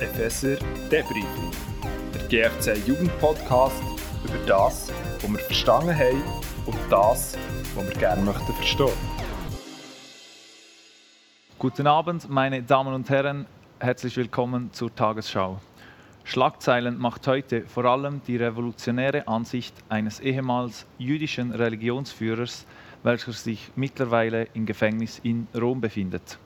Epheser Debriefing, der GFC Jugendpodcast über das, was wir verstanden haben und das, was wir gerne möchten verstehen. Guten Abend, meine Damen und Herren, herzlich willkommen zur Tagesschau. Schlagzeilen macht heute vor allem die revolutionäre Ansicht eines ehemals jüdischen Religionsführers, welcher sich mittlerweile im Gefängnis in Rom befindet.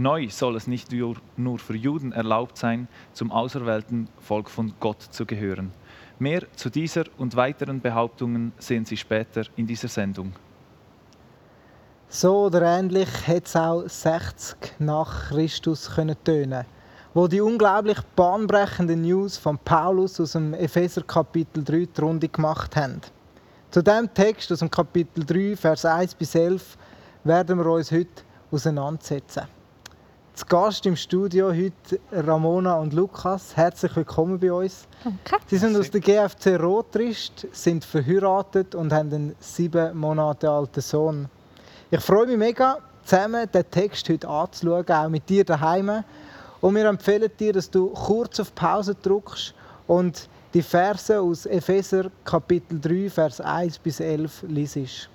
Neu soll es nicht nur für Juden erlaubt sein, zum auserwählten Volk von Gott zu gehören. Mehr zu dieser und weiteren Behauptungen sehen Sie später in dieser Sendung. So oder ähnlich hätte es auch 60 nach Christus können tönen, wo die unglaublich bahnbrechenden News von Paulus aus dem Epheser Kapitel 3 die Runde gemacht haben. Zu dem Text aus dem Kapitel 3, Vers 1 bis 11 werden wir uns heute auseinandersetzen. Zu Gast im Studio heute Ramona und Lukas. Herzlich willkommen bei uns. Danke. Sie sind aus der GFC Rotrist, sind verheiratet und haben einen sieben Monate alten Sohn. Ich freue mich mega, zusammen den Text heute anzuschauen, auch mit dir daheim. Und wir empfehlen dir, dass du kurz auf Pause drückst und die Verse aus Epheser Kapitel 3, Vers 1 bis 11 liest.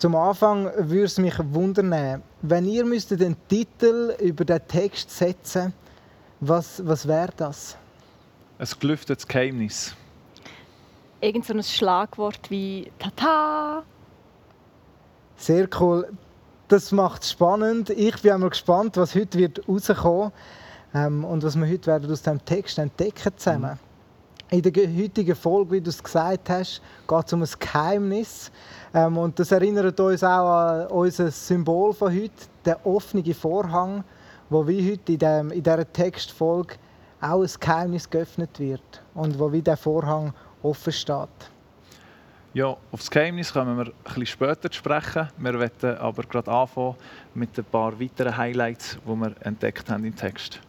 Zum Anfang würde es mich wundern, wenn ihr müsstet den Titel über den Text setzen, was, was wäre das? Ein gelüftetes Geheimnis. Irgend so ein Schlagwort wie Tata. Sehr cool. Das macht es spannend. Ich bin einmal gespannt, was heute wird rauskommen ähm, und was wir heute werden aus dem Text entdecken zusammen. Mhm. In der heutigen Folge, wie du es gesagt hast, geht es um ein Geheimnis. Ähm, und das erinnert uns auch an unser Symbol von heute, der offene Vorhang, wo wie heute in, dem, in dieser Textfolge auch ein Geheimnis geöffnet wird und wo wie der Vorhang offen steht. Ja, auf das Geheimnis kommen wir bisschen später zu sprechen. Wir werden aber gerade anfangen mit ein paar weiteren Highlights, die wir entdeckt haben im Text.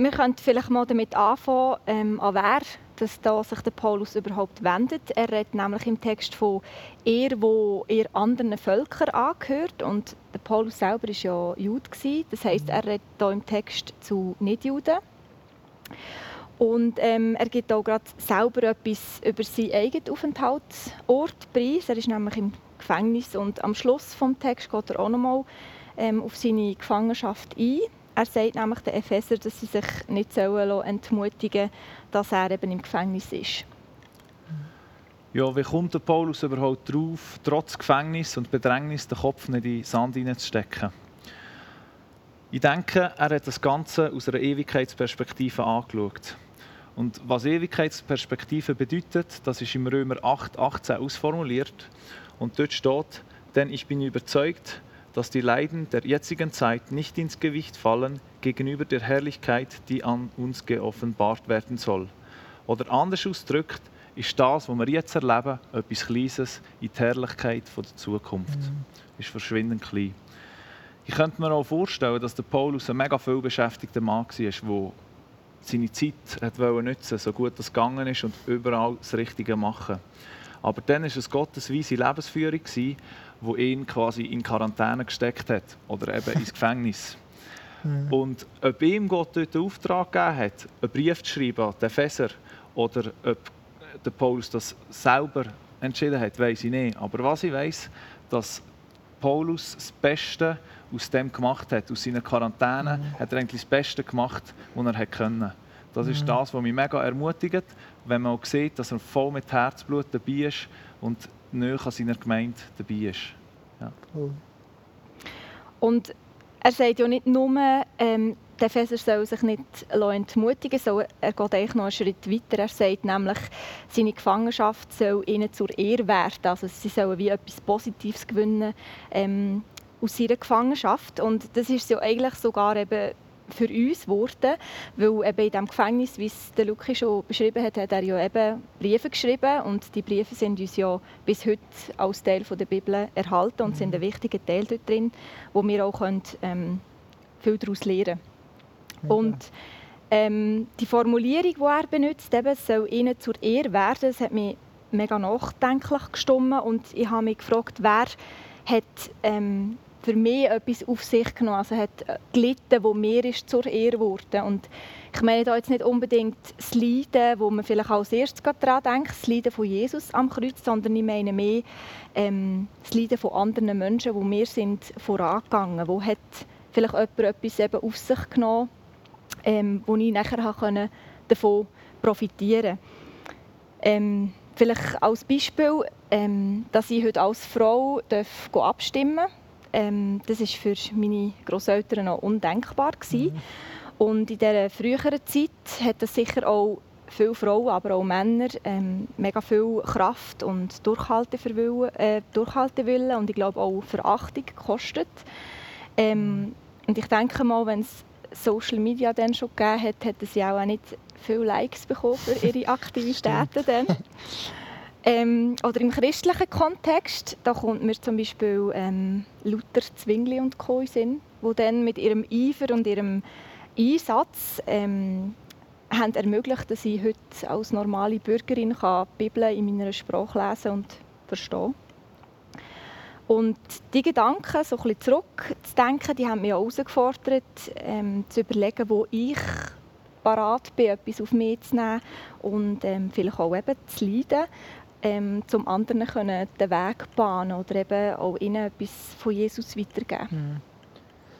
Wir können vielleicht mal damit anfangen, ähm, an wer dass da sich der Paulus überhaupt wendet. Er redet nämlich im Text von er, wo er anderen Völkern angehört und der Paulus selber ist ja Jude Das heißt, er redet da im Text zu Nichtjuden. Und ähm, er gibt auch gerade selber etwas über seinen eigenen Aufenthaltsort preis. Er ist nämlich im Gefängnis und am Schluss vom Text geht er auch nochmal ähm, auf seine Gefangenschaft ein. Er sagt nämlich den Epheser, dass sie sich nicht sollen entmutigen dass er eben im Gefängnis ist. Ja, wie kommt der Paulus überhaupt darauf, trotz Gefängnis und Bedrängnis den Kopf nicht in den Sand hineinzustecken? Ich denke, er hat das Ganze aus einer Ewigkeitsperspektive angeschaut. Und was Ewigkeitsperspektive bedeutet, das ist im Römer 8, 18 ausformuliert. Und dort steht, denn ich bin überzeugt, dass die Leiden der jetzigen Zeit nicht ins Gewicht fallen gegenüber der Herrlichkeit, die an uns geoffenbart werden soll. Oder anders ausgedrückt, ist das, was wir jetzt erleben, etwas Kleines in die Herrlichkeit der Zukunft. Mhm. Ist verschwindend klein. Ich könnte mir auch vorstellen, dass der Paulus ein mega viel beschäftigter Mann war, der seine Zeit hat nutzen so gut es gegangen ist und überall das Richtige machen. Aber dann war es Gottes weise Lebensführung, wo ihn quasi in Quarantäne gesteckt hat oder eben ins Gefängnis. Mhm. Und ob ihm Gott dort den Auftrag gegeben hat, einen Brief zu schreiben an den Epheser oder ob der Paulus das selber entschieden hat, weiß ich nicht. Aber was ich weiß, dass Paulus das Beste aus dem gemacht hat, aus seiner Quarantäne, mhm. hat er eigentlich das Beste gemacht, was er konnte. Das ist mhm. das, was mich mega ermutigt, wenn man auch sieht, dass er voll mit Herzblut dabei ist und näher an seiner Gemeinde dabei ist. Ja. Und er sagt ja nicht nur, ähm, der Epheser soll sich nicht entmutigen lassen, er geht eigentlich noch einen Schritt weiter. Er sagt nämlich, seine Gefangenschaft soll ihnen zur Ehre werden. Also sie sollen wie etwas Positives gewinnen ähm, aus ihrer Gefangenschaft. Und das ist ja eigentlich sogar eben für uns geworden, weil eben in dem Gefängnis, wie es der Luki schon beschrieben hat, hat er ja eben Briefe geschrieben und die Briefe sind uns ja bis heute als Teil der Bibel erhalten und sind ein wichtiger Teil dort drin, wo wir auch können, ähm, viel daraus lernen können. Und ähm, die Formulierung, die er benutzt, eben, soll ihnen zur Ehre werden, das hat mich mega nachdenklich gestimmt und ich habe mich gefragt, wer hat ähm, für mich etwas auf sich genommen, also hat gelitten, wo mir ist zur Ehre geworden. Und ich meine da jetzt nicht unbedingt das Leiden, wo man vielleicht als erstes daran denkt, das Leiden von Jesus am Kreuz, sondern ich meine mehr ähm, das Leiden von anderen Menschen, wo wir sind vorangegangen, wo hat vielleicht jemand etwas eben auf sich genommen, ähm, wo ich nachher konnte davon profitieren ähm, Vielleicht als Beispiel, ähm, dass ich heute als Frau darf abstimmen darf. Ähm, das war für meine Großeltern noch undenkbar. Gewesen. Mhm. Und in dieser früheren Zeit hat es sicher auch viele Frauen, aber auch Männer ähm, mega viel Kraft und Durchhaltewillen, äh, Durchhaltewillen und ich glaube auch Verachtung gekostet. Ähm, und ich denke mal, wenn es Social Media dann schon gegeben hat, hat sie auch nicht viele Likes bekommen für ihre Aktivitäten dann. Ähm, oder im christlichen Kontext, da kommt mir zum Beispiel ähm, Luther Zwingli und Co. in Sinn, die dann mit ihrem Eifer und ihrem Einsatz ähm, haben ermöglicht, dass ich heute als normale Bürgerin die Bibel in meiner Sprache lesen und verstehen Und die Gedanken, so ein zurückzudenken, die haben mich auch herausgefordert, ähm, zu überlegen, wo ich parat bin, etwas auf mich zu nehmen und ähm, vielleicht auch eben zu leiden, ähm, zum anderen können den Weg bahnen oder eben auch ihnen etwas von Jesus weitergeben. Mhm.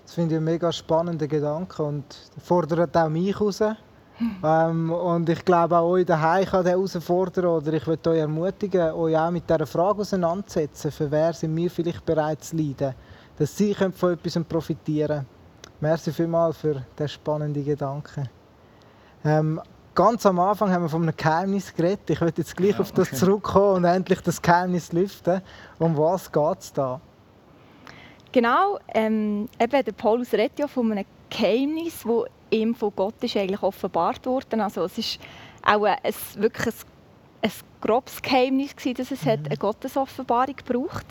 Das finde ich einen mega spannenden Gedanke und fordert auch mich heraus. ähm, und ich glaube auch euch daheim kann der herausfordern oder ich möchte euch ermutigen, euch auch mit dieser Frage auseinanderzusetzen, für wer sind wir vielleicht bereit zu leiden, dass sie von etwas profitieren können. Merci vielmals für diesen spannenden Gedanken. Ähm, ganz am Anfang haben wir von einem Geheimnis geredet. Ich möchte jetzt gleich ja, auf das okay. zurückkommen und endlich das Geheimnis lüften. Um was geht es da? Genau, ähm, eben der Paulus redet ja von einem Geheimnis, das ihm von Gott ist eigentlich offenbart wurde. Also es ist auch ein, wirklich ein, ein grobes Geheimnis gewesen, dass es mhm. eine Gottesoffenbarung braucht.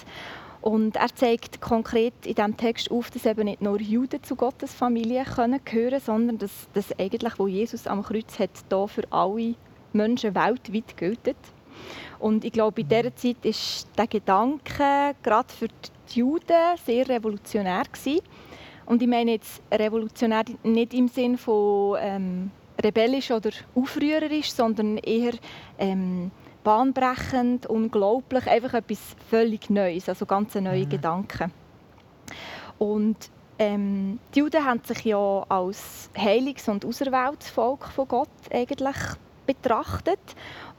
Und er zeigt konkret in diesem Text auf, dass eben nicht nur Juden zu Gottes Familie können gehören sondern dass das eigentlich, wo Jesus am Kreuz hat, da für alle Menschen weltweit gilt. Und ich glaube, in dieser Zeit ist der Gedanke gerade für die Juden sehr revolutionär gewesen. Und ich meine jetzt revolutionär nicht im Sinn von ähm, rebellisch oder aufrührerisch, sondern eher ähm, bahnbrechend, unglaublich, einfach etwas völlig Neues, also ganz neue mhm. Gedanken. Und ähm, die Juden haben sich ja als heiliges und auserwähltes Volk von Gott eigentlich betrachtet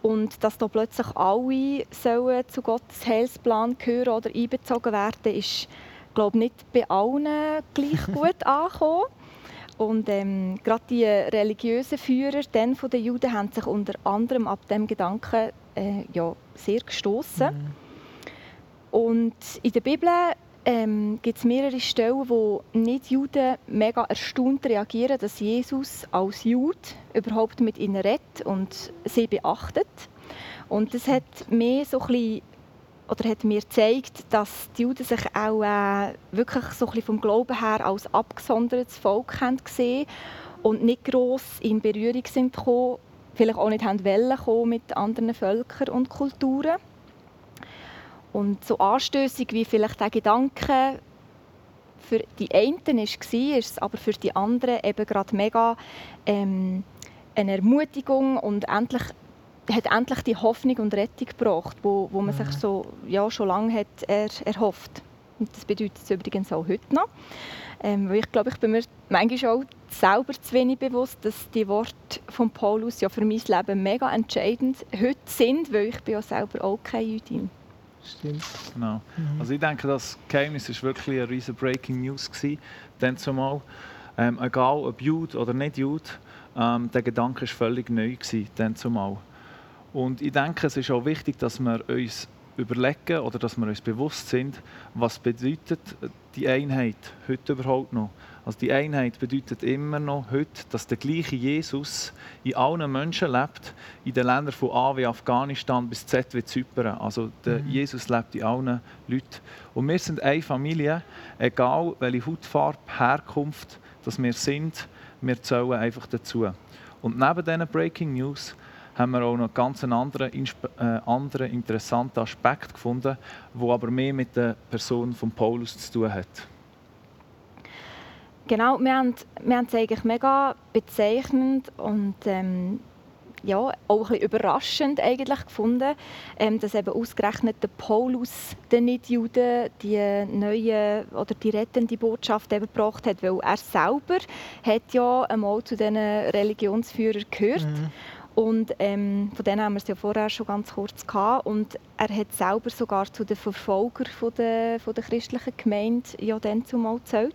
und dass da plötzlich alle sollen zu Gottes Heilsplan gehören oder einbezogen werden, ist glaube nicht bei allen gleich gut angekommen. Und ähm, gerade die religiösen Führer dann von den Juden haben sich unter anderem ab dem Gedanken äh, ja, sehr gestoßen. Mhm. Und in der Bibel ähm, gibt es mehrere Stellen, wo Nicht-Juden mega erstaunt reagieren, dass Jesus als Jude überhaupt mit ihnen redet und sie beachtet. Und das hat mir so ein bisschen, oder hat mir gezeigt, dass die Juden sich auch äh, wirklich so ein vom Glauben her als abgesondertes Volk haben gesehen und nicht gross in Berührung sind gekommen vielleicht auch nicht haben wollen mit anderen Völkern und Kulturen. Und so anstößig wie vielleicht der Gedanke für die einen war, ist es aber für die anderen eben gerade mega ähm, eine Ermutigung und endlich hat endlich die Hoffnung und Rettung gebracht, wo, wo man mhm. sich so ja, schon lange hat er, erhofft. Und das bedeutet es übrigens auch heute noch. Ähm, weil ich glaube, ich bin mir manchmal auch selber zu wenig bewusst, dass die Worte von Paulus ja für mein Leben mega entscheidend heute sind, weil ich bin ja selber auch keine Jüdin. Stimmt. Genau. Mhm. Also ich denke, das Geheimnis war wirklich eine riesige Breaking News gewesen, dann zumal. Ähm, egal ob Jude oder nicht Jude, ähm, der Gedanke war völlig neu gewesen, dann zumal. Und ich denke, es ist auch wichtig, dass wir uns überlegen oder dass wir uns bewusst sind, was bedeutet die Einheit heute überhaupt noch. Also die Einheit bedeutet immer noch heute, dass der gleiche Jesus in allen Menschen lebt, in den Ländern von A wie Afghanistan bis Z wie Zypern. Also der mhm. Jesus lebt in allen Leuten. Und wir sind eine Familie, egal welche Hautfarbe, Herkunft, dass wir sind, wir zählen einfach dazu. Und neben diesen Breaking News haben wir auch noch ganz einen anderen, äh, anderen interessanten Aspekt gefunden, der aber mehr mit der Person von Paulus zu tun hat. genau, wir haben, wir haben es eigentlich mega bezeichnend und ähm, ja, auch ein bisschen überraschend eigentlich gefunden, ähm, dass eben ausgerechnet der Paulus den Nichtjuden die neue oder die rettende Botschaft eben gebracht hat, weil er selber hat ja einmal zu diesen Religionsführern gehört. Mhm. Und ähm, von denen haben wir es ja vorher schon ganz kurz gehabt. Und er hat selber sogar zu den Verfolgern von der, von der christlichen Gemeinde ja dann zumal gezählt.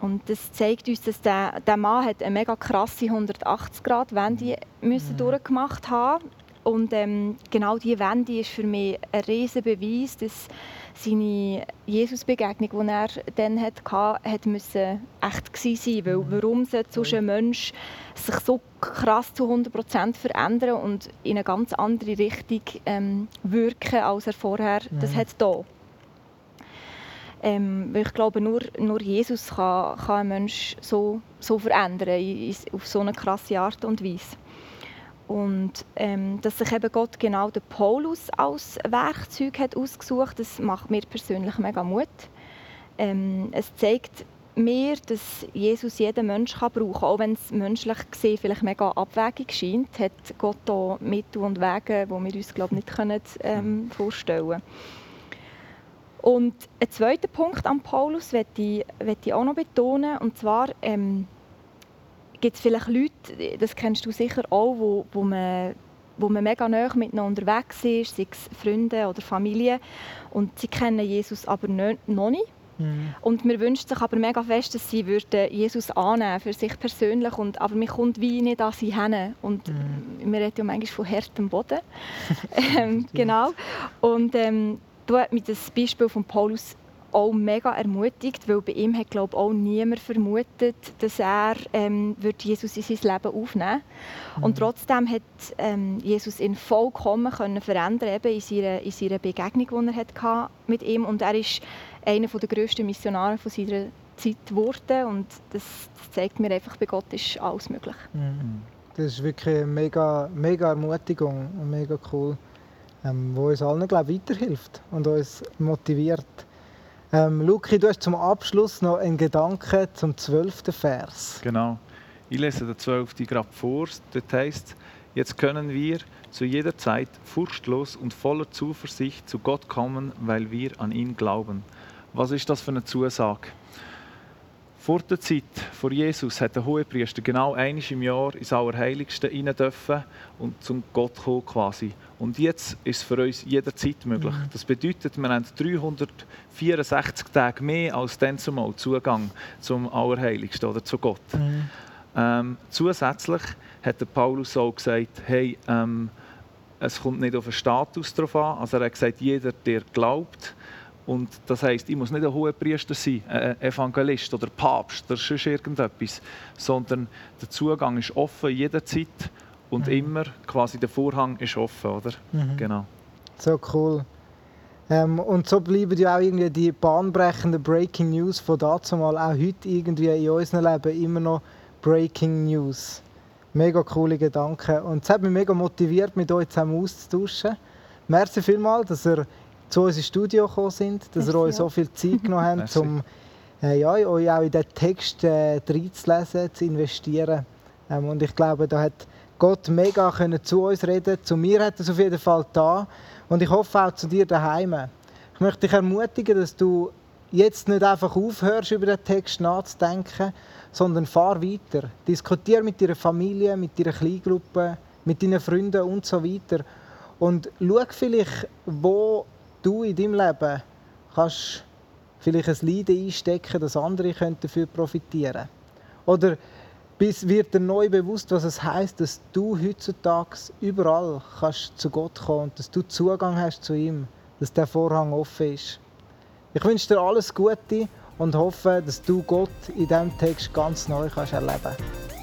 Und das zeigt uns, dass der, der Mann hat eine mega krasse 180-Grad-Wende müssen mhm. durchgemacht haben und ähm, genau diese Wende ist für mich ein riesiger Beweis, dass seine Jesus-Begegnung, die er dann hatte, hat müssen echt gewesen sein. Weil mhm. warum sollte so ein Mensch sich so krass zu 100% verändern und in eine ganz andere Richtung ähm, wirken, als er vorher mhm. das hat da. Ähm, weil ich glaube, nur, nur Jesus kann, kann einen Menschen so, so verändern, auf so eine krasse Art und Weise. Und ähm, dass sich eben Gott genau den Paulus als Werkzeug hat ausgesucht, das macht mir persönlich mega Mut. Ähm, es zeigt mir, dass Jesus jeden Menschen kann brauchen kann. Auch wenn es menschlich gesehen vielleicht mega abwegig scheint, hat Gott da Mittel und Wege, die wir uns glaub, nicht können, ähm, vorstellen können. Und ein zweiter Punkt an Paulus möchte ich, möchte ich auch noch betonen. Und zwar ähm, gibt es vielleicht Leute, das kennst du sicher auch, wo, wo, man, wo man mega nah miteinander unterwegs ist, sei es Freunde oder Familie. Und sie kennen Jesus aber noch nicht. Mhm. Und wir wünschen sich aber mega fest, dass sie würden Jesus annehmen für sich persönlich. Und, aber man kommt wie nicht an sie hin. Und mhm. wir reden ja manchmal von härtem Boden. ähm, genau. Und ähm, da hat mich das Beispiel von Paulus auch mega ermutigt, weil bei ihm hat glaube auch niemand vermutet, dass er ähm, wird Jesus in sein Leben aufnehmen mhm. und trotzdem hat ähm, Jesus ihn vollkommen können verändern eben in seiner, in seiner Begegnung, die er hatte mit ihm und er ist einer der grössten Missionare von seiner Zeit geworden und das, das, zeigt mir einfach, bei Gott ist alles möglich. Mhm. Das ist wirklich eine mega, mega Ermutigung und mega cool ähm, wo uns allen glaub, weiterhilft und uns motiviert. Ähm, Luki, du hast zum Abschluss noch einen Gedanken zum zwölften Vers. Genau. Ich lese den zwölften gerade vor. Dort heißt Jetzt können wir zu jeder Zeit furchtlos und voller Zuversicht zu Gott kommen, weil wir an ihn glauben. Was ist das für eine Zusage? Vor der Zeit vor Jesus hat der Hohepriester genau einmal im Jahr ins Allerheiligste rein dürfen und zum Gott kommen quasi. Und jetzt ist es für uns jederzeit möglich. Mhm. Das bedeutet, wir haben 364 Tage mehr als dann zumal Zugang zum Allerheiligsten oder zu Gott. Mhm. Ähm, zusätzlich hat der Paulus auch gesagt, hey, ähm, es kommt nicht auf den Status drauf an. Also er hat gesagt, jeder, der glaubt, und das heisst, ich muss nicht ein hoher Priester sein, ein Evangelist oder Papst oder sonst irgendetwas, sondern der Zugang ist offen jederzeit und mhm. immer quasi der Vorhang ist offen, oder? Mhm. Genau. So cool. Ähm, und so bleiben ja auch irgendwie die bahnbrechenden Breaking News von dazu mal auch heute irgendwie in unserem Leben immer noch Breaking News. Mega coole Gedanken. Und es hat mich mega motiviert, mit euch zusammen auszutauschen. Merci vielmals, dass ihr zu uns ins Studio gekommen sind, dass ihr euch so viel Zeit genommen habt, um äh, ja, euch auch in den Text äh, reinzulesen, zu investieren. Ähm, und ich glaube, da hat Gott mega können zu uns reden. Zu mir hat es auf jeden Fall da. Und ich hoffe auch zu dir daheim. Ich möchte dich ermutigen, dass du jetzt nicht einfach aufhörst, über den Text nachzudenken, sondern fahr weiter. Diskutier mit deiner Familie, mit deiner Kleingruppe, mit deinen Freunden und so weiter. Und schau vielleicht, wo du in deinem Leben kannst vielleicht ein Leiden einstecken, dass andere dafür profitieren können. Oder bis wird dir neu bewusst, was es heißt, dass du heutzutage überall kannst zu Gott kommen und dass du Zugang hast zu ihm, dass der Vorhang offen ist. Ich wünsche dir alles Gute und hoffe, dass du Gott in diesem Text ganz neu kannst erleben kannst.